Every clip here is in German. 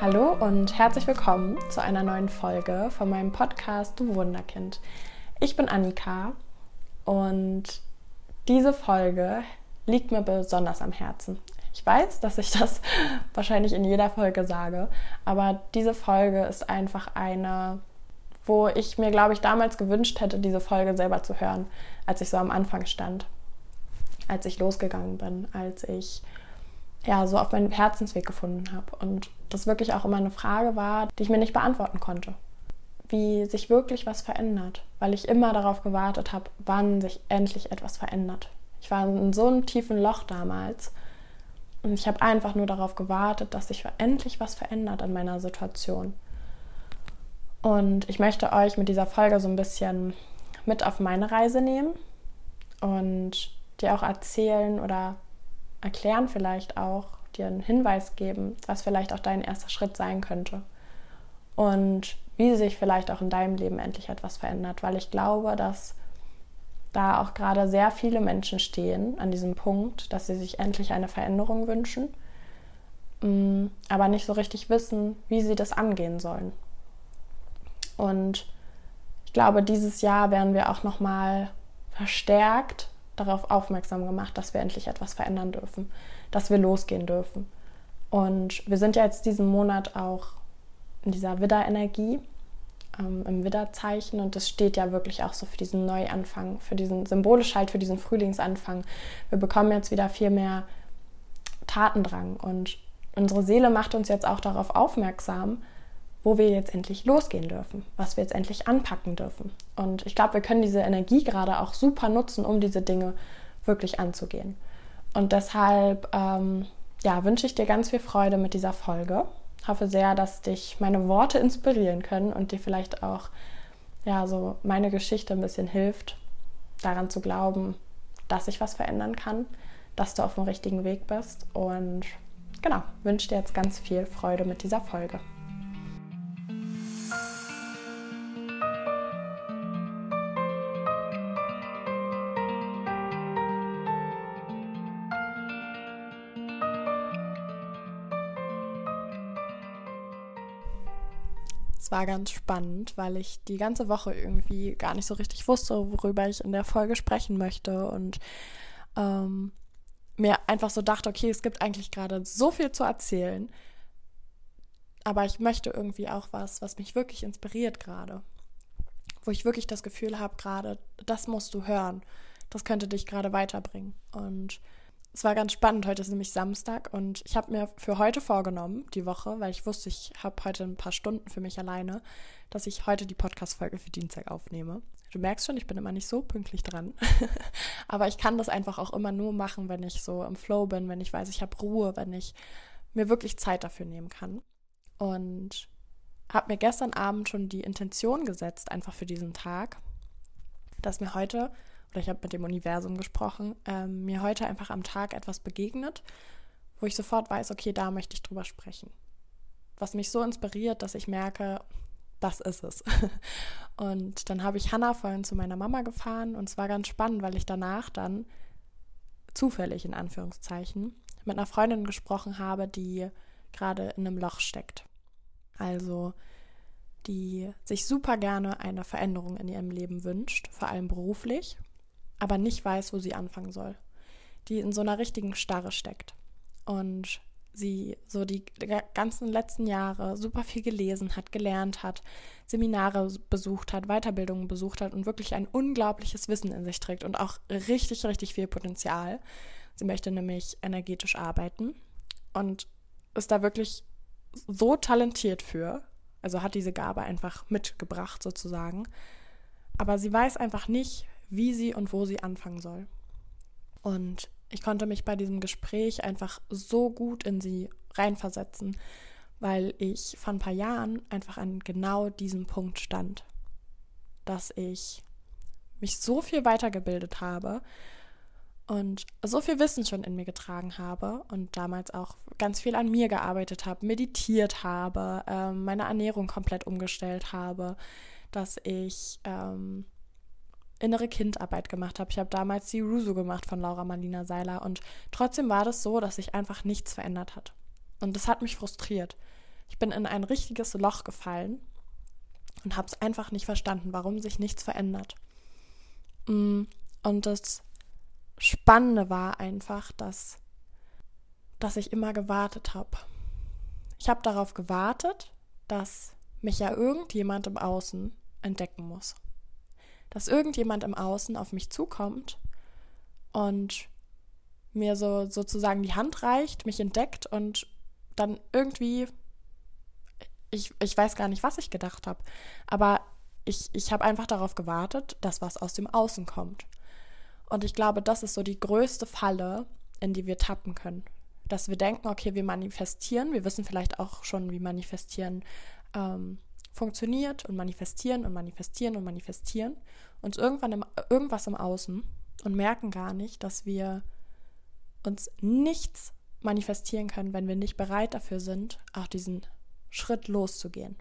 Hallo und herzlich willkommen zu einer neuen Folge von meinem Podcast Du Wunderkind. Ich bin Annika und diese Folge liegt mir besonders am Herzen. Ich weiß, dass ich das wahrscheinlich in jeder Folge sage, aber diese Folge ist einfach eine, wo ich mir, glaube ich, damals gewünscht hätte, diese Folge selber zu hören, als ich so am Anfang stand, als ich losgegangen bin, als ich ja so auf meinen Herzensweg gefunden habe und das wirklich auch immer eine Frage war, die ich mir nicht beantworten konnte. Wie sich wirklich was verändert, weil ich immer darauf gewartet habe, wann sich endlich etwas verändert. Ich war in so einem tiefen Loch damals und ich habe einfach nur darauf gewartet, dass sich endlich was verändert an meiner Situation. Und ich möchte euch mit dieser Folge so ein bisschen mit auf meine Reise nehmen und dir auch erzählen oder erklären vielleicht auch, dir einen Hinweis geben, was vielleicht auch dein erster Schritt sein könnte. Und wie sich vielleicht auch in deinem Leben endlich etwas verändert, weil ich glaube, dass da auch gerade sehr viele Menschen stehen an diesem Punkt, dass sie sich endlich eine Veränderung wünschen, mm, aber nicht so richtig wissen, wie sie das angehen sollen. Und ich glaube, dieses Jahr werden wir auch noch mal verstärkt darauf aufmerksam gemacht, dass wir endlich etwas verändern dürfen, dass wir losgehen dürfen. Und wir sind ja jetzt diesen Monat auch in dieser Widderenergie, ähm, im Widderzeichen und das steht ja wirklich auch so für diesen Neuanfang, für diesen symbolisch halt für diesen Frühlingsanfang. Wir bekommen jetzt wieder viel mehr Tatendrang und unsere Seele macht uns jetzt auch darauf aufmerksam, wo wir jetzt endlich losgehen dürfen, was wir jetzt endlich anpacken dürfen. Und ich glaube, wir können diese Energie gerade auch super nutzen, um diese Dinge wirklich anzugehen. Und deshalb ähm, ja, wünsche ich dir ganz viel Freude mit dieser Folge. Hoffe sehr, dass dich meine Worte inspirieren können und dir vielleicht auch ja, so meine Geschichte ein bisschen hilft, daran zu glauben, dass ich was verändern kann, dass du auf dem richtigen Weg bist. Und genau, wünsche dir jetzt ganz viel Freude mit dieser Folge. War ganz spannend, weil ich die ganze Woche irgendwie gar nicht so richtig wusste, worüber ich in der Folge sprechen möchte und ähm, mir einfach so dachte, okay, es gibt eigentlich gerade so viel zu erzählen, aber ich möchte irgendwie auch was, was mich wirklich inspiriert gerade, wo ich wirklich das Gefühl habe, gerade, das musst du hören, das könnte dich gerade weiterbringen. Und es war ganz spannend. Heute ist nämlich Samstag und ich habe mir für heute vorgenommen, die Woche, weil ich wusste, ich habe heute ein paar Stunden für mich alleine, dass ich heute die Podcast-Folge für Dienstag aufnehme. Du merkst schon, ich bin immer nicht so pünktlich dran. Aber ich kann das einfach auch immer nur machen, wenn ich so im Flow bin, wenn ich weiß, ich habe Ruhe, wenn ich mir wirklich Zeit dafür nehmen kann. Und habe mir gestern Abend schon die Intention gesetzt, einfach für diesen Tag, dass mir heute oder ich habe mit dem Universum gesprochen, ähm, mir heute einfach am Tag etwas begegnet, wo ich sofort weiß, okay, da möchte ich drüber sprechen. Was mich so inspiriert, dass ich merke, das ist es. Und dann habe ich Hannah vorhin zu meiner Mama gefahren und es war ganz spannend, weil ich danach dann zufällig in Anführungszeichen mit einer Freundin gesprochen habe, die gerade in einem Loch steckt. Also die sich super gerne eine Veränderung in ihrem Leben wünscht, vor allem beruflich aber nicht weiß, wo sie anfangen soll. Die in so einer richtigen Starre steckt. Und sie so die ganzen letzten Jahre super viel gelesen hat, gelernt hat, Seminare besucht hat, Weiterbildungen besucht hat und wirklich ein unglaubliches Wissen in sich trägt und auch richtig, richtig viel Potenzial. Sie möchte nämlich energetisch arbeiten und ist da wirklich so talentiert für, also hat diese Gabe einfach mitgebracht sozusagen. Aber sie weiß einfach nicht, wie sie und wo sie anfangen soll. Und ich konnte mich bei diesem Gespräch einfach so gut in sie reinversetzen, weil ich vor ein paar Jahren einfach an genau diesem Punkt stand, dass ich mich so viel weitergebildet habe und so viel Wissen schon in mir getragen habe und damals auch ganz viel an mir gearbeitet habe, meditiert habe, äh, meine Ernährung komplett umgestellt habe, dass ich ähm, innere Kindarbeit gemacht habe. Ich habe damals die Rusu gemacht von Laura Marlina Seiler und trotzdem war das so, dass sich einfach nichts verändert hat. Und das hat mich frustriert. Ich bin in ein richtiges Loch gefallen und habe es einfach nicht verstanden, warum sich nichts verändert. Mm, und das Spannende war einfach, dass, dass ich immer gewartet habe. Ich habe darauf gewartet, dass mich ja irgendjemand im Außen entdecken muss. Dass irgendjemand im Außen auf mich zukommt und mir so sozusagen die Hand reicht, mich entdeckt und dann irgendwie, ich, ich weiß gar nicht, was ich gedacht habe, aber ich, ich habe einfach darauf gewartet, dass was aus dem Außen kommt. Und ich glaube, das ist so die größte Falle, in die wir tappen können. Dass wir denken, okay, wir manifestieren, wir wissen vielleicht auch schon, wie manifestieren ähm, funktioniert und manifestieren und manifestieren und manifestieren uns irgendwann im, irgendwas im Außen und merken gar nicht, dass wir uns nichts manifestieren können, wenn wir nicht bereit dafür sind, auch diesen Schritt loszugehen.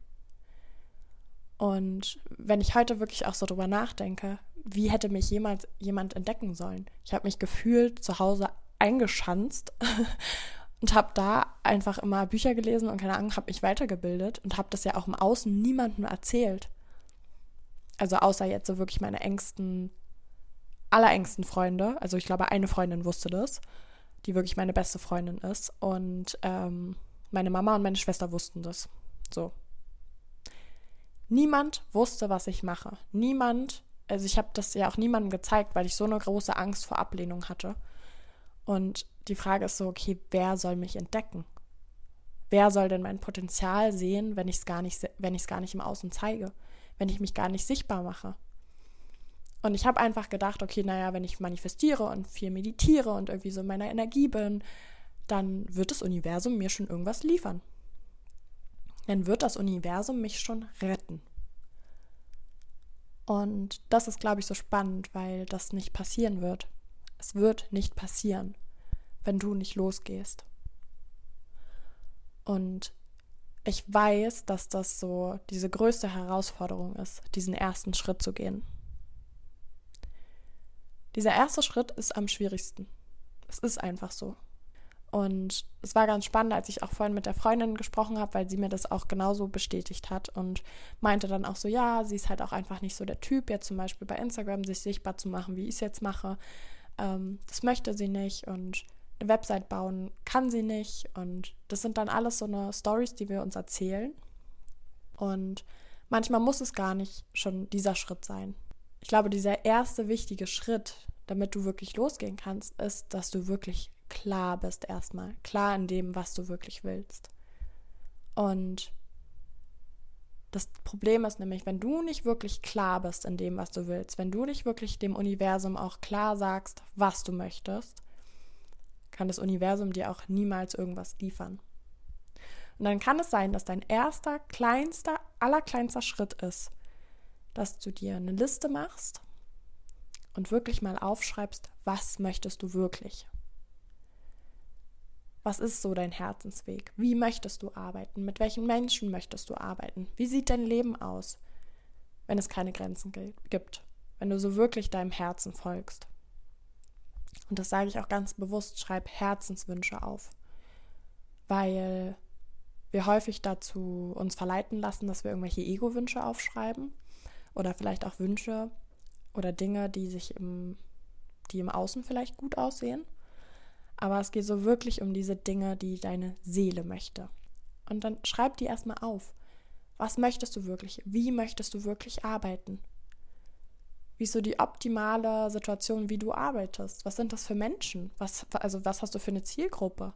Und wenn ich heute wirklich auch so drüber nachdenke, wie hätte mich jemals jemand entdecken sollen? Ich habe mich gefühlt zu Hause eingeschanzt und habe da einfach immer Bücher gelesen und keine Ahnung, habe mich weitergebildet und habe das ja auch im Außen niemandem erzählt. Also außer jetzt so wirklich meine engsten, allerengsten Freunde. Also ich glaube, eine Freundin wusste das, die wirklich meine beste Freundin ist. Und ähm, meine Mama und meine Schwester wussten das. So. Niemand wusste, was ich mache. Niemand, also ich habe das ja auch niemandem gezeigt, weil ich so eine große Angst vor Ablehnung hatte. Und die Frage ist so, okay, wer soll mich entdecken? Wer soll denn mein Potenzial sehen, wenn ich es gar nicht, wenn ich es gar nicht im Außen zeige, wenn ich mich gar nicht sichtbar mache? Und ich habe einfach gedacht, okay, naja, wenn ich manifestiere und viel meditiere und irgendwie so in meiner Energie bin, dann wird das Universum mir schon irgendwas liefern. Dann wird das Universum mich schon retten. Und das ist, glaube ich, so spannend, weil das nicht passieren wird. Es wird nicht passieren, wenn du nicht losgehst. Und ich weiß, dass das so diese größte Herausforderung ist, diesen ersten Schritt zu gehen. Dieser erste Schritt ist am schwierigsten. Es ist einfach so. Und es war ganz spannend, als ich auch vorhin mit der Freundin gesprochen habe, weil sie mir das auch genauso bestätigt hat und meinte dann auch so, ja, sie ist halt auch einfach nicht so der Typ, jetzt zum Beispiel bei Instagram sich sichtbar zu machen, wie ich es jetzt mache ähm, das möchte sie nicht und eine Website bauen kann sie nicht. Und das sind dann alles so eine Stories, die wir uns erzählen. Und manchmal muss es gar nicht schon dieser Schritt sein. Ich glaube, dieser erste wichtige Schritt, damit du wirklich losgehen kannst, ist, dass du wirklich klar bist erstmal. Klar in dem, was du wirklich willst. Und das Problem ist nämlich, wenn du nicht wirklich klar bist in dem, was du willst, wenn du nicht wirklich dem Universum auch klar sagst, was du möchtest, kann das Universum dir auch niemals irgendwas liefern. Und dann kann es sein, dass dein erster, kleinster, allerkleinster Schritt ist, dass du dir eine Liste machst und wirklich mal aufschreibst, was möchtest du wirklich? Was ist so dein Herzensweg? Wie möchtest du arbeiten? Mit welchen Menschen möchtest du arbeiten? Wie sieht dein Leben aus, wenn es keine Grenzen gibt? Wenn du so wirklich deinem Herzen folgst? Und das sage ich auch ganz bewusst, schreib Herzenswünsche auf. Weil wir häufig dazu uns verleiten lassen, dass wir irgendwelche Ego-Wünsche aufschreiben oder vielleicht auch Wünsche oder Dinge, die sich im, die im Außen vielleicht gut aussehen aber es geht so wirklich um diese Dinge, die deine Seele möchte. Und dann schreib die erstmal auf. Was möchtest du wirklich? Wie möchtest du wirklich arbeiten? Wie ist so die optimale Situation, wie du arbeitest? Was sind das für Menschen? Was, also was hast du für eine Zielgruppe?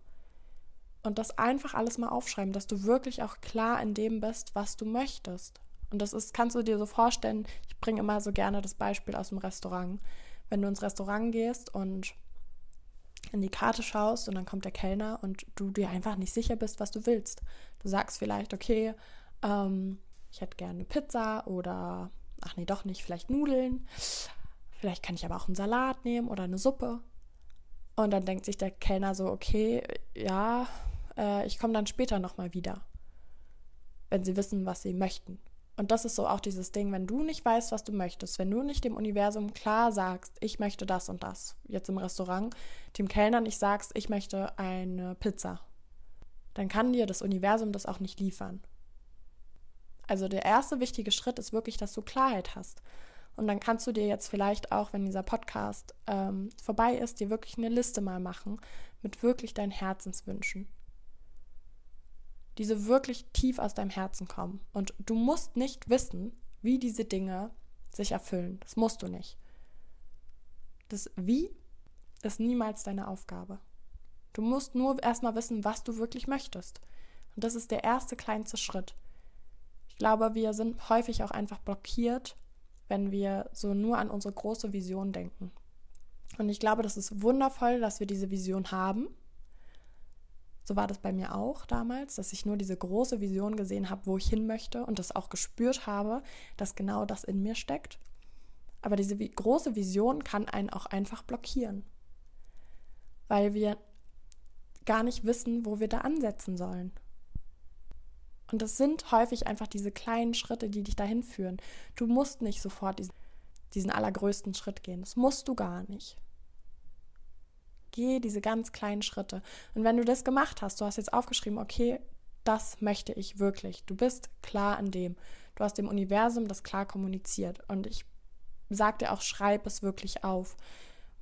Und das einfach alles mal aufschreiben, dass du wirklich auch klar in dem bist, was du möchtest. Und das ist, kannst du dir so vorstellen, ich bringe immer so gerne das Beispiel aus dem Restaurant. Wenn du ins Restaurant gehst und in die Karte schaust und dann kommt der Kellner und du dir einfach nicht sicher bist, was du willst. Du sagst vielleicht, okay, ähm, ich hätte gerne Pizza oder, ach nee, doch nicht, vielleicht Nudeln. Vielleicht kann ich aber auch einen Salat nehmen oder eine Suppe. Und dann denkt sich der Kellner so, okay, ja, äh, ich komme dann später nochmal wieder, wenn sie wissen, was sie möchten. Und das ist so auch dieses Ding, wenn du nicht weißt, was du möchtest, wenn du nicht dem Universum klar sagst, ich möchte das und das, jetzt im Restaurant, dem Kellner nicht sagst, ich möchte eine Pizza, dann kann dir das Universum das auch nicht liefern. Also der erste wichtige Schritt ist wirklich, dass du Klarheit hast. Und dann kannst du dir jetzt vielleicht auch, wenn dieser Podcast ähm, vorbei ist, dir wirklich eine Liste mal machen mit wirklich deinen Herzenswünschen. Diese wirklich tief aus deinem Herzen kommen. Und du musst nicht wissen, wie diese Dinge sich erfüllen. Das musst du nicht. Das Wie ist niemals deine Aufgabe. Du musst nur erstmal wissen, was du wirklich möchtest. Und das ist der erste kleinste Schritt. Ich glaube, wir sind häufig auch einfach blockiert, wenn wir so nur an unsere große Vision denken. Und ich glaube, das ist wundervoll, dass wir diese Vision haben. So war das bei mir auch damals, dass ich nur diese große Vision gesehen habe, wo ich hin möchte und das auch gespürt habe, dass genau das in mir steckt. Aber diese große Vision kann einen auch einfach blockieren, weil wir gar nicht wissen, wo wir da ansetzen sollen. Und das sind häufig einfach diese kleinen Schritte, die dich dahin führen. Du musst nicht sofort diesen, diesen allergrößten Schritt gehen. Das musst du gar nicht. Geh diese ganz kleinen Schritte. Und wenn du das gemacht hast, du hast jetzt aufgeschrieben, okay, das möchte ich wirklich. Du bist klar an dem. Du hast dem Universum das klar kommuniziert. Und ich sage dir auch, schreib es wirklich auf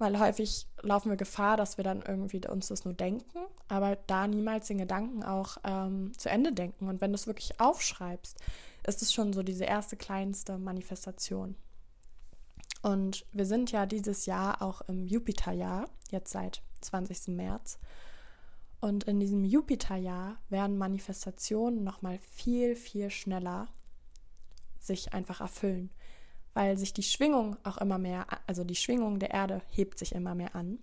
weil häufig laufen wir Gefahr, dass wir dann irgendwie uns das nur denken, aber da niemals den Gedanken auch ähm, zu Ende denken. Und wenn du es wirklich aufschreibst, ist es schon so diese erste kleinste Manifestation. Und wir sind ja dieses Jahr auch im Jupiterjahr, jetzt seit 20. März. Und in diesem Jupiterjahr werden Manifestationen nochmal viel, viel schneller sich einfach erfüllen weil sich die Schwingung auch immer mehr, also die Schwingung der Erde hebt sich immer mehr an.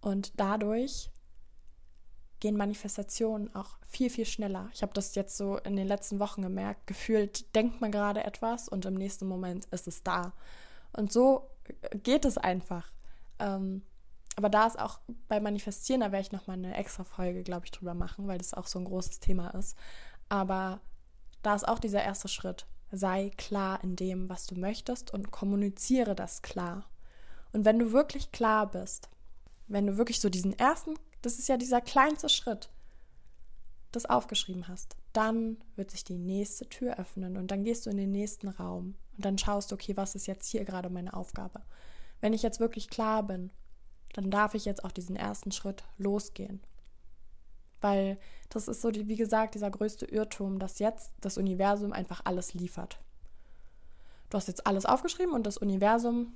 Und dadurch gehen Manifestationen auch viel, viel schneller. Ich habe das jetzt so in den letzten Wochen gemerkt. Gefühlt denkt man gerade etwas und im nächsten Moment ist es da. Und so geht es einfach. Ähm, aber da ist auch bei Manifestieren, da werde ich nochmal eine extra Folge, glaube ich, drüber machen, weil das auch so ein großes Thema ist. Aber da ist auch dieser erste Schritt sei klar in dem, was du möchtest und kommuniziere das klar. Und wenn du wirklich klar bist, wenn du wirklich so diesen ersten, das ist ja dieser kleinste Schritt, das aufgeschrieben hast, dann wird sich die nächste Tür öffnen und dann gehst du in den nächsten Raum und dann schaust du, okay, was ist jetzt hier gerade meine Aufgabe? Wenn ich jetzt wirklich klar bin, dann darf ich jetzt auch diesen ersten Schritt losgehen. Weil das ist so, wie gesagt, dieser größte Irrtum, dass jetzt das Universum einfach alles liefert. Du hast jetzt alles aufgeschrieben und das Universum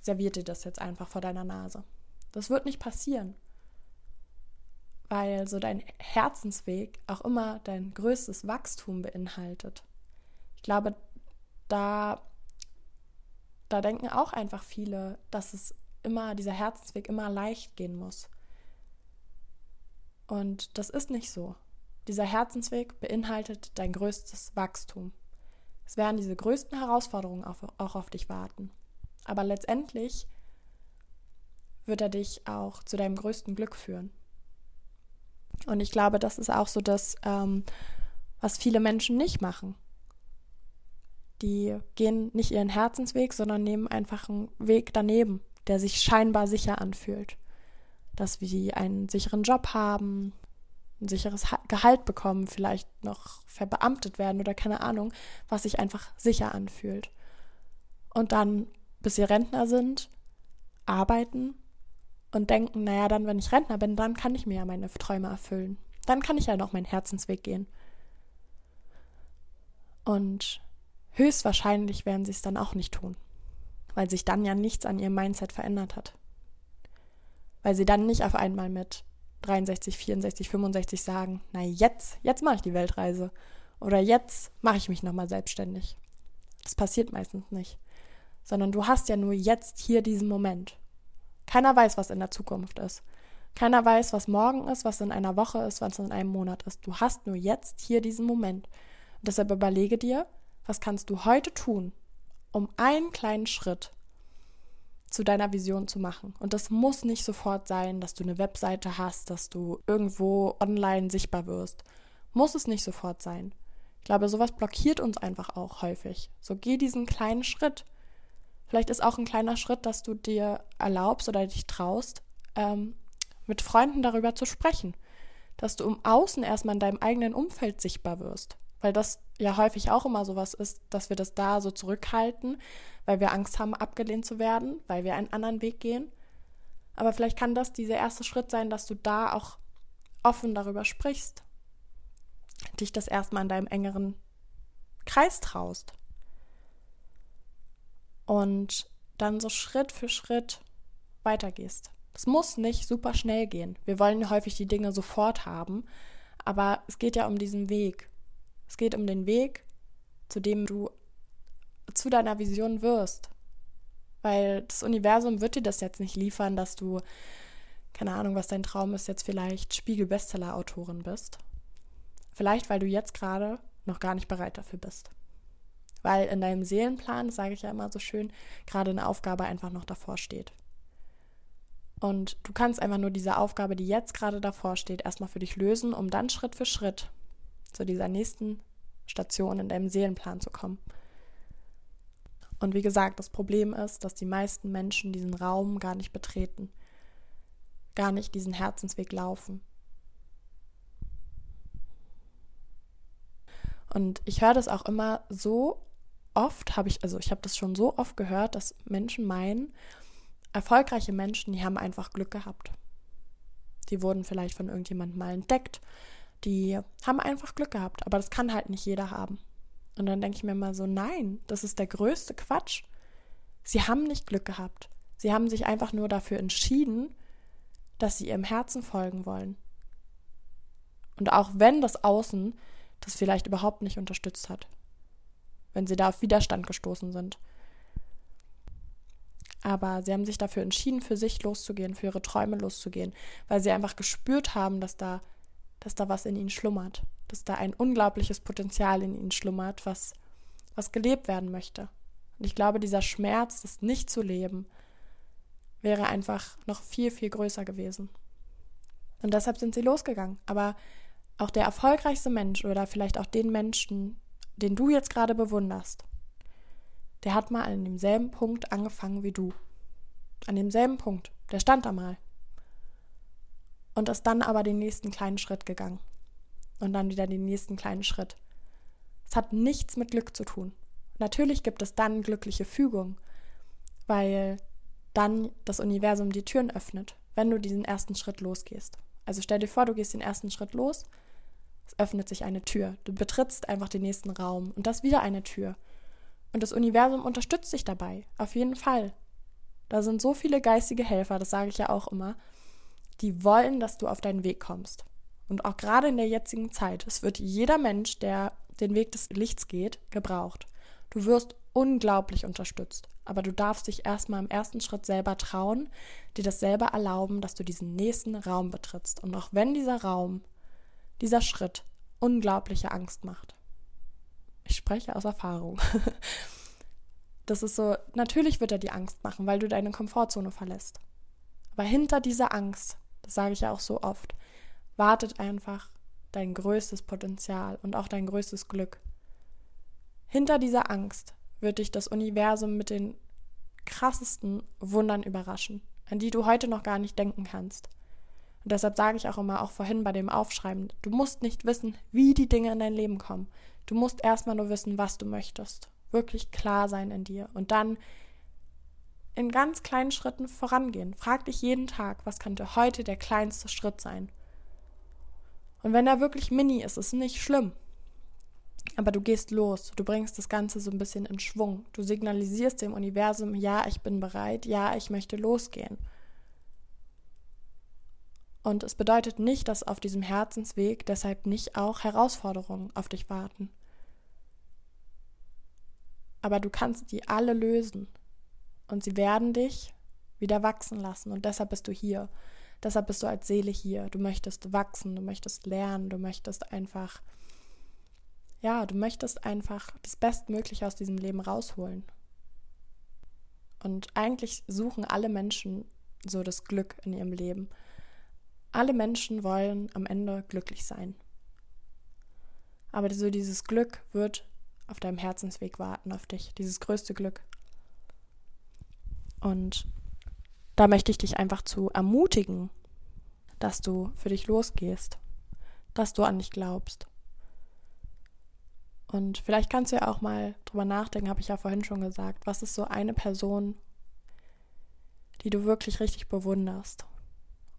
serviert dir das jetzt einfach vor deiner Nase. Das wird nicht passieren. Weil so dein Herzensweg auch immer dein größtes Wachstum beinhaltet. Ich glaube, da, da denken auch einfach viele, dass es immer, dieser Herzensweg immer leicht gehen muss. Und das ist nicht so. Dieser Herzensweg beinhaltet dein größtes Wachstum. Es werden diese größten Herausforderungen auch auf dich warten. Aber letztendlich wird er dich auch zu deinem größten Glück führen. Und ich glaube, das ist auch so das, ähm, was viele Menschen nicht machen. Die gehen nicht ihren Herzensweg, sondern nehmen einfach einen Weg daneben, der sich scheinbar sicher anfühlt dass wir einen sicheren Job haben, ein sicheres Gehalt bekommen, vielleicht noch verbeamtet werden oder keine Ahnung, was sich einfach sicher anfühlt. Und dann, bis sie Rentner sind, arbeiten und denken, naja, dann, wenn ich Rentner bin, dann kann ich mir ja meine Träume erfüllen. Dann kann ich ja noch meinen Herzensweg gehen. Und höchstwahrscheinlich werden sie es dann auch nicht tun, weil sich dann ja nichts an ihrem Mindset verändert hat weil sie dann nicht auf einmal mit 63, 64, 65 sagen, na jetzt, jetzt mache ich die Weltreise oder jetzt mache ich mich nochmal selbstständig. Das passiert meistens nicht, sondern du hast ja nur jetzt hier diesen Moment. Keiner weiß, was in der Zukunft ist. Keiner weiß, was morgen ist, was in einer Woche ist, was in einem Monat ist. Du hast nur jetzt hier diesen Moment. Und deshalb überlege dir, was kannst du heute tun, um einen kleinen Schritt zu deiner Vision zu machen. Und das muss nicht sofort sein, dass du eine Webseite hast, dass du irgendwo online sichtbar wirst. Muss es nicht sofort sein. Ich glaube, sowas blockiert uns einfach auch häufig. So geh diesen kleinen Schritt. Vielleicht ist auch ein kleiner Schritt, dass du dir erlaubst oder dich traust, ähm, mit Freunden darüber zu sprechen. dass du im Außen erstmal in deinem eigenen Umfeld sichtbar wirst. Weil das ja häufig auch immer sowas ist, dass wir das da so zurückhalten, weil wir Angst haben, abgelehnt zu werden, weil wir einen anderen Weg gehen. Aber vielleicht kann das dieser erste Schritt sein, dass du da auch offen darüber sprichst, dich das erstmal in deinem engeren Kreis traust. Und dann so Schritt für Schritt weitergehst. Es muss nicht super schnell gehen. Wir wollen häufig die Dinge sofort haben, aber es geht ja um diesen Weg. Es geht um den Weg, zu dem du zu deiner Vision wirst. Weil das Universum wird dir das jetzt nicht liefern, dass du, keine Ahnung, was dein Traum ist, jetzt vielleicht Spiegel-Bestseller-Autorin bist. Vielleicht, weil du jetzt gerade noch gar nicht bereit dafür bist. Weil in deinem Seelenplan, sage ich ja immer so schön, gerade eine Aufgabe einfach noch davor steht. Und du kannst einfach nur diese Aufgabe, die jetzt gerade davor steht, erstmal für dich lösen, um dann Schritt für Schritt zu dieser nächsten Station in deinem Seelenplan zu kommen. Und wie gesagt, das Problem ist, dass die meisten Menschen diesen Raum gar nicht betreten, gar nicht diesen Herzensweg laufen. Und ich höre das auch immer so oft, habe ich, also ich habe das schon so oft gehört, dass Menschen meinen, erfolgreiche Menschen, die haben einfach Glück gehabt. Die wurden vielleicht von irgendjemandem mal entdeckt. Die haben einfach Glück gehabt, aber das kann halt nicht jeder haben. Und dann denke ich mir mal so, nein, das ist der größte Quatsch. Sie haben nicht Glück gehabt. Sie haben sich einfach nur dafür entschieden, dass sie ihrem Herzen folgen wollen. Und auch wenn das Außen das vielleicht überhaupt nicht unterstützt hat, wenn sie da auf Widerstand gestoßen sind. Aber sie haben sich dafür entschieden, für sich loszugehen, für ihre Träume loszugehen, weil sie einfach gespürt haben, dass da, dass da was in ihnen schlummert, dass da ein unglaubliches Potenzial in ihnen schlummert, was, was gelebt werden möchte. Und ich glaube, dieser Schmerz, das nicht zu leben, wäre einfach noch viel, viel größer gewesen. Und deshalb sind sie losgegangen. Aber auch der erfolgreichste Mensch oder vielleicht auch den Menschen, den du jetzt gerade bewunderst, der hat mal an demselben Punkt angefangen wie du. An demselben Punkt. Der stand da mal. Und ist dann aber den nächsten kleinen Schritt gegangen. Und dann wieder den nächsten kleinen Schritt. Es hat nichts mit Glück zu tun. Natürlich gibt es dann glückliche Fügung, weil dann das Universum die Türen öffnet, wenn du diesen ersten Schritt losgehst. Also stell dir vor, du gehst den ersten Schritt los, es öffnet sich eine Tür, du betrittst einfach den nächsten Raum und das wieder eine Tür. Und das Universum unterstützt dich dabei, auf jeden Fall. Da sind so viele geistige Helfer, das sage ich ja auch immer, die wollen, dass du auf deinen Weg kommst. Und auch gerade in der jetzigen Zeit, es wird jeder Mensch, der den Weg des Lichts geht, gebraucht. Du wirst unglaublich unterstützt, aber du darfst dich erstmal im ersten Schritt selber trauen, dir das selber erlauben, dass du diesen nächsten Raum betrittst. Und auch wenn dieser Raum, dieser Schritt unglaubliche Angst macht, ich spreche aus Erfahrung. Das ist so, natürlich wird er die Angst machen, weil du deine Komfortzone verlässt. Aber hinter dieser Angst, das sage ich ja auch so oft, wartet einfach dein größtes Potenzial und auch dein größtes Glück. Hinter dieser Angst wird dich das Universum mit den krassesten Wundern überraschen, an die du heute noch gar nicht denken kannst. Und deshalb sage ich auch immer, auch vorhin bei dem Aufschreiben, du musst nicht wissen, wie die Dinge in dein Leben kommen. Du musst erstmal nur wissen, was du möchtest. Wirklich klar sein in dir. Und dann in ganz kleinen Schritten vorangehen. Frag dich jeden Tag, was könnte heute der kleinste Schritt sein? Und wenn er wirklich mini ist, ist es nicht schlimm. Aber du gehst los, du bringst das Ganze so ein bisschen in Schwung. Du signalisierst dem Universum, ja, ich bin bereit, ja, ich möchte losgehen. Und es bedeutet nicht, dass auf diesem Herzensweg deshalb nicht auch Herausforderungen auf dich warten. Aber du kannst die alle lösen. Und sie werden dich wieder wachsen lassen. Und deshalb bist du hier. Deshalb bist du als Seele hier. Du möchtest wachsen, du möchtest lernen, du möchtest einfach, ja, du möchtest einfach das Bestmögliche aus diesem Leben rausholen. Und eigentlich suchen alle Menschen so das Glück in ihrem Leben. Alle Menschen wollen am Ende glücklich sein. Aber so dieses Glück wird auf deinem Herzensweg warten auf dich, dieses größte Glück. Und da möchte ich dich einfach zu ermutigen, dass du für dich losgehst, dass du an dich glaubst. Und vielleicht kannst du ja auch mal drüber nachdenken, habe ich ja vorhin schon gesagt, was ist so eine Person, die du wirklich richtig bewunderst,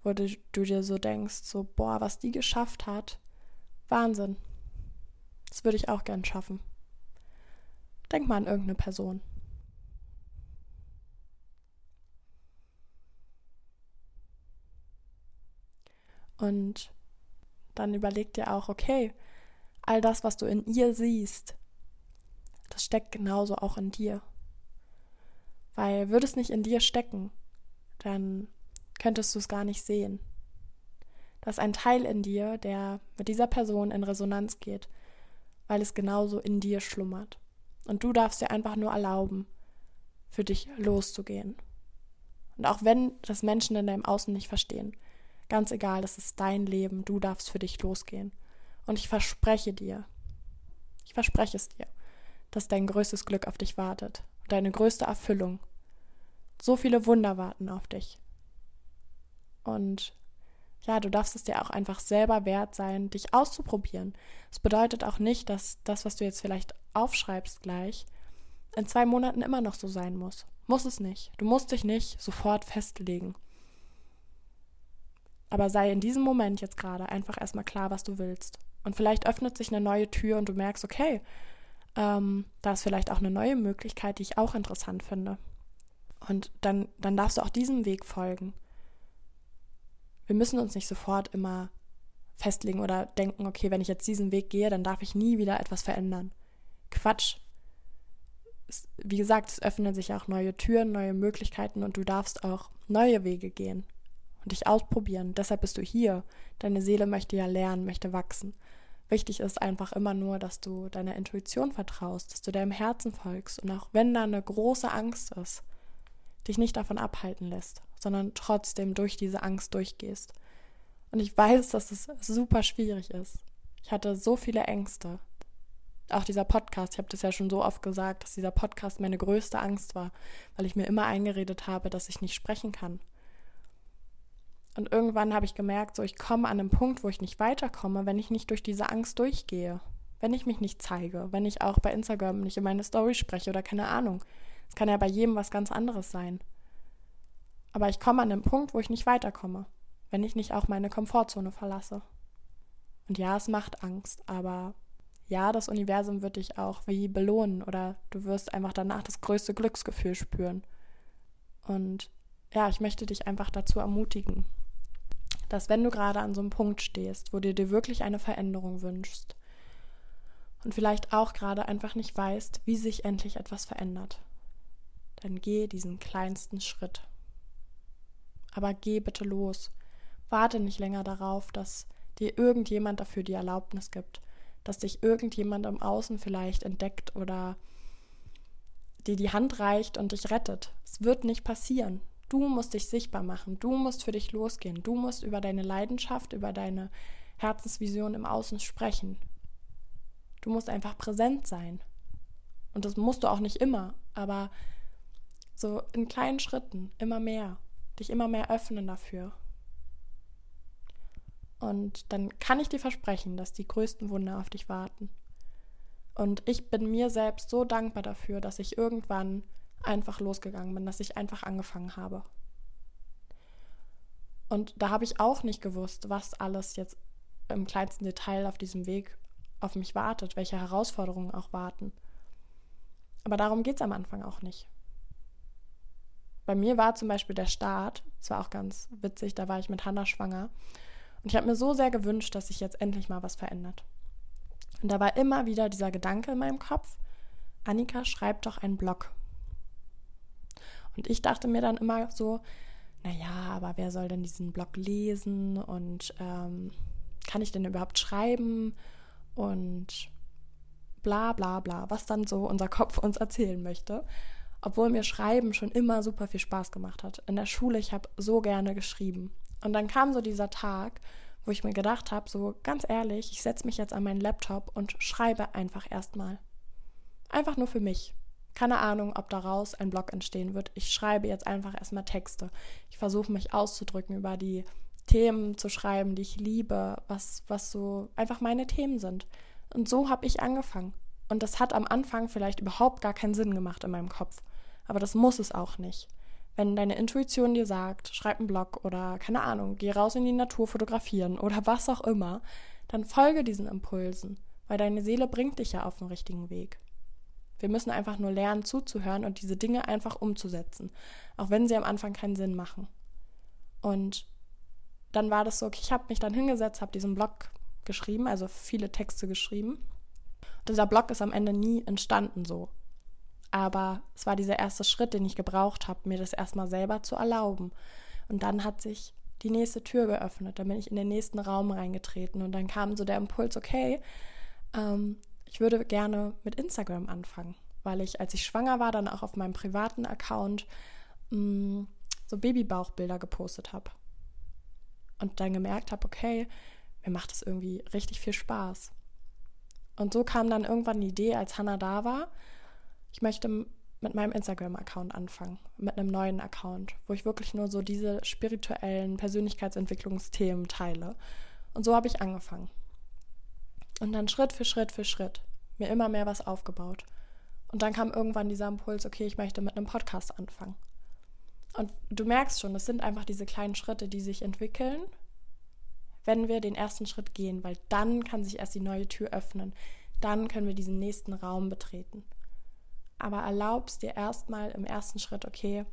wo du, du dir so denkst, so, boah, was die geschafft hat, Wahnsinn. Das würde ich auch gern schaffen. Denk mal an irgendeine Person. Und dann überleg dir auch, okay, all das, was du in ihr siehst, das steckt genauso auch in dir. Weil würde es nicht in dir stecken, dann könntest du es gar nicht sehen. Da ist ein Teil in dir, der mit dieser Person in Resonanz geht, weil es genauso in dir schlummert. Und du darfst dir einfach nur erlauben, für dich loszugehen. Und auch wenn das Menschen in deinem Außen nicht verstehen, ganz egal, es ist dein Leben, du darfst für dich losgehen. Und ich verspreche dir, ich verspreche es dir, dass dein größtes Glück auf dich wartet, deine größte Erfüllung. So viele Wunder warten auf dich. Und ja, du darfst es dir auch einfach selber wert sein, dich auszuprobieren. Es bedeutet auch nicht, dass das, was du jetzt vielleicht aufschreibst gleich, in zwei Monaten immer noch so sein muss. Muss es nicht. Du musst dich nicht sofort festlegen. Aber sei in diesem Moment jetzt gerade einfach erstmal klar, was du willst. Und vielleicht öffnet sich eine neue Tür und du merkst, okay, ähm, da ist vielleicht auch eine neue Möglichkeit, die ich auch interessant finde. Und dann, dann darfst du auch diesem Weg folgen. Wir müssen uns nicht sofort immer festlegen oder denken, okay, wenn ich jetzt diesen Weg gehe, dann darf ich nie wieder etwas verändern. Quatsch. Es, wie gesagt, es öffnen sich auch neue Türen, neue Möglichkeiten und du darfst auch neue Wege gehen und dich ausprobieren. Deshalb bist du hier. Deine Seele möchte ja lernen, möchte wachsen. Wichtig ist einfach immer nur, dass du deiner Intuition vertraust, dass du deinem Herzen folgst und auch wenn da eine große Angst ist, dich nicht davon abhalten lässt, sondern trotzdem durch diese Angst durchgehst. Und ich weiß, dass es super schwierig ist. Ich hatte so viele Ängste. Auch dieser Podcast, ich habe das ja schon so oft gesagt, dass dieser Podcast meine größte Angst war, weil ich mir immer eingeredet habe, dass ich nicht sprechen kann. Und irgendwann habe ich gemerkt, so ich komme an einen Punkt, wo ich nicht weiterkomme, wenn ich nicht durch diese Angst durchgehe. Wenn ich mich nicht zeige, wenn ich auch bei Instagram nicht in meine Story spreche oder keine Ahnung. Es kann ja bei jedem was ganz anderes sein. Aber ich komme an den Punkt, wo ich nicht weiterkomme, wenn ich nicht auch meine Komfortzone verlasse. Und ja, es macht Angst, aber ja, das Universum wird dich auch wie belohnen oder du wirst einfach danach das größte Glücksgefühl spüren. Und ja, ich möchte dich einfach dazu ermutigen, dass wenn du gerade an so einem Punkt stehst, wo du dir wirklich eine Veränderung wünschst und vielleicht auch gerade einfach nicht weißt, wie sich endlich etwas verändert, dann geh diesen kleinsten Schritt. Aber geh bitte los. Warte nicht länger darauf, dass dir irgendjemand dafür die Erlaubnis gibt, dass dich irgendjemand im Außen vielleicht entdeckt oder dir die Hand reicht und dich rettet. Es wird nicht passieren. Du musst dich sichtbar machen. Du musst für dich losgehen. Du musst über deine Leidenschaft, über deine Herzensvision im Außen sprechen. Du musst einfach präsent sein. Und das musst du auch nicht immer, aber so in kleinen Schritten, immer mehr. Dich immer mehr öffnen dafür. Und dann kann ich dir versprechen, dass die größten Wunder auf dich warten. Und ich bin mir selbst so dankbar dafür, dass ich irgendwann einfach losgegangen bin, dass ich einfach angefangen habe. Und da habe ich auch nicht gewusst, was alles jetzt im kleinsten Detail auf diesem Weg auf mich wartet, welche Herausforderungen auch warten. Aber darum geht es am Anfang auch nicht bei mir war zum Beispiel der Start, das war auch ganz witzig, da war ich mit Hannah schwanger. Und ich habe mir so sehr gewünscht, dass sich jetzt endlich mal was verändert. Und da war immer wieder dieser Gedanke in meinem Kopf, Annika, schreib doch einen Blog. Und ich dachte mir dann immer so, naja, aber wer soll denn diesen Blog lesen und ähm, kann ich denn überhaupt schreiben und bla bla bla, was dann so unser Kopf uns erzählen möchte obwohl mir Schreiben schon immer super viel Spaß gemacht hat. In der Schule, ich habe so gerne geschrieben. Und dann kam so dieser Tag, wo ich mir gedacht habe, so ganz ehrlich, ich setze mich jetzt an meinen Laptop und schreibe einfach erstmal. Einfach nur für mich. Keine Ahnung, ob daraus ein Blog entstehen wird. Ich schreibe jetzt einfach erstmal Texte. Ich versuche mich auszudrücken über die Themen zu schreiben, die ich liebe, was, was so einfach meine Themen sind. Und so habe ich angefangen. Und das hat am Anfang vielleicht überhaupt gar keinen Sinn gemacht in meinem Kopf. Aber das muss es auch nicht. Wenn deine Intuition dir sagt, schreib einen Blog oder keine Ahnung, geh raus in die Natur fotografieren oder was auch immer, dann folge diesen Impulsen, weil deine Seele bringt dich ja auf den richtigen Weg. Wir müssen einfach nur lernen zuzuhören und diese Dinge einfach umzusetzen, auch wenn sie am Anfang keinen Sinn machen. Und dann war das so, okay, ich habe mich dann hingesetzt, habe diesen Blog geschrieben, also viele Texte geschrieben. Und dieser Blog ist am Ende nie entstanden so. Aber es war dieser erste Schritt, den ich gebraucht habe, mir das erstmal selber zu erlauben. Und dann hat sich die nächste Tür geöffnet. Dann bin ich in den nächsten Raum reingetreten und dann kam so der Impuls, okay, ähm, ich würde gerne mit Instagram anfangen, weil ich, als ich schwanger war, dann auch auf meinem privaten Account mh, mm, so Babybauchbilder gepostet habe. Und dann gemerkt habe, okay, mir macht es irgendwie richtig viel Spaß. Und so kam dann irgendwann die Idee, als Hannah da war, ich möchte mit meinem Instagram-Account anfangen, mit einem neuen Account, wo ich wirklich nur so diese spirituellen Persönlichkeitsentwicklungsthemen teile. Und so habe ich angefangen. Und dann Schritt für Schritt für Schritt mir immer mehr was aufgebaut. Und dann kam irgendwann dieser Impuls, okay, ich möchte mit einem Podcast anfangen. Und du merkst schon, es sind einfach diese kleinen Schritte, die sich entwickeln, wenn wir den ersten Schritt gehen, weil dann kann sich erst die neue Tür öffnen. Dann können wir diesen nächsten Raum betreten. Aber erlaubst dir erstmal im ersten Schritt, okay,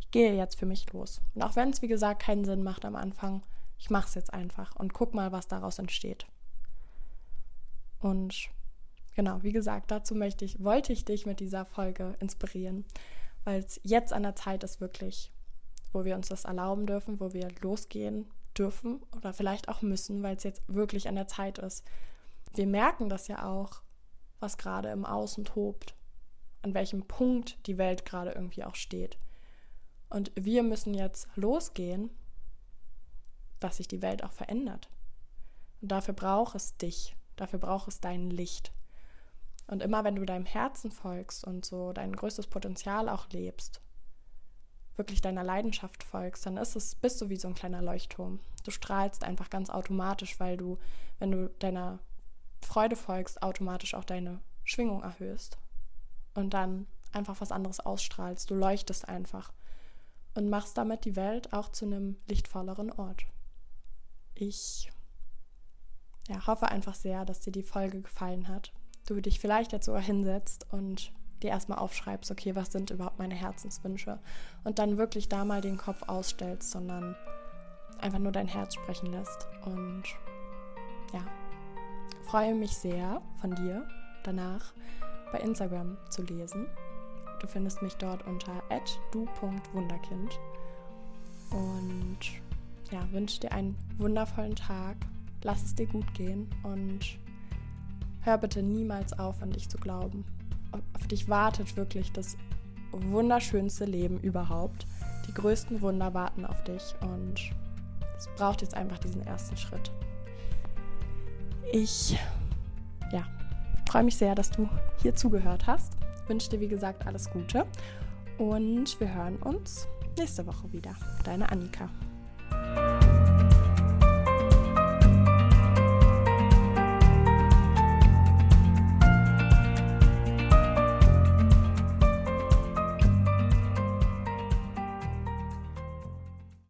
ich gehe jetzt für mich los. Und auch wenn es, wie gesagt, keinen Sinn macht am Anfang, ich mache es jetzt einfach und guck mal, was daraus entsteht. Und genau, wie gesagt, dazu möchte ich, wollte ich dich mit dieser Folge inspirieren, weil es jetzt an der Zeit ist, wirklich, wo wir uns das erlauben dürfen, wo wir losgehen dürfen oder vielleicht auch müssen, weil es jetzt wirklich an der Zeit ist. Wir merken das ja auch, was gerade im Außen tobt, an welchem Punkt die Welt gerade irgendwie auch steht. Und wir müssen jetzt losgehen, dass sich die Welt auch verändert. Und dafür braucht es dich, dafür braucht es dein Licht. Und immer wenn du deinem Herzen folgst und so dein größtes Potenzial auch lebst, wirklich deiner Leidenschaft folgst, dann ist es, bist du wie so ein kleiner Leuchtturm. Du strahlst einfach ganz automatisch, weil du, wenn du deiner Freude folgst, automatisch auch deine Schwingung erhöhst. Und dann einfach was anderes ausstrahlst. Du leuchtest einfach und machst damit die Welt auch zu einem lichtvolleren Ort. Ich ja, hoffe einfach sehr, dass dir die Folge gefallen hat. Du dich vielleicht jetzt sogar hinsetzt und dir erstmal aufschreibst, okay, was sind überhaupt meine Herzenswünsche? Und dann wirklich da mal den Kopf ausstellst, sondern einfach nur dein Herz sprechen lässt. Und ja, freue mich sehr von dir danach bei Instagram zu lesen. Du findest mich dort unter du.wunderkind. Und ja, wünsche dir einen wundervollen Tag. Lass es dir gut gehen und hör bitte niemals auf, an dich zu glauben. Auf dich wartet wirklich das wunderschönste Leben überhaupt. Die größten Wunder warten auf dich und es braucht jetzt einfach diesen ersten Schritt. Ich, ja, freue mich sehr, dass du hier zugehört hast. Wünsche dir, wie gesagt, alles Gute und wir hören uns nächste Woche wieder. Deine Annika.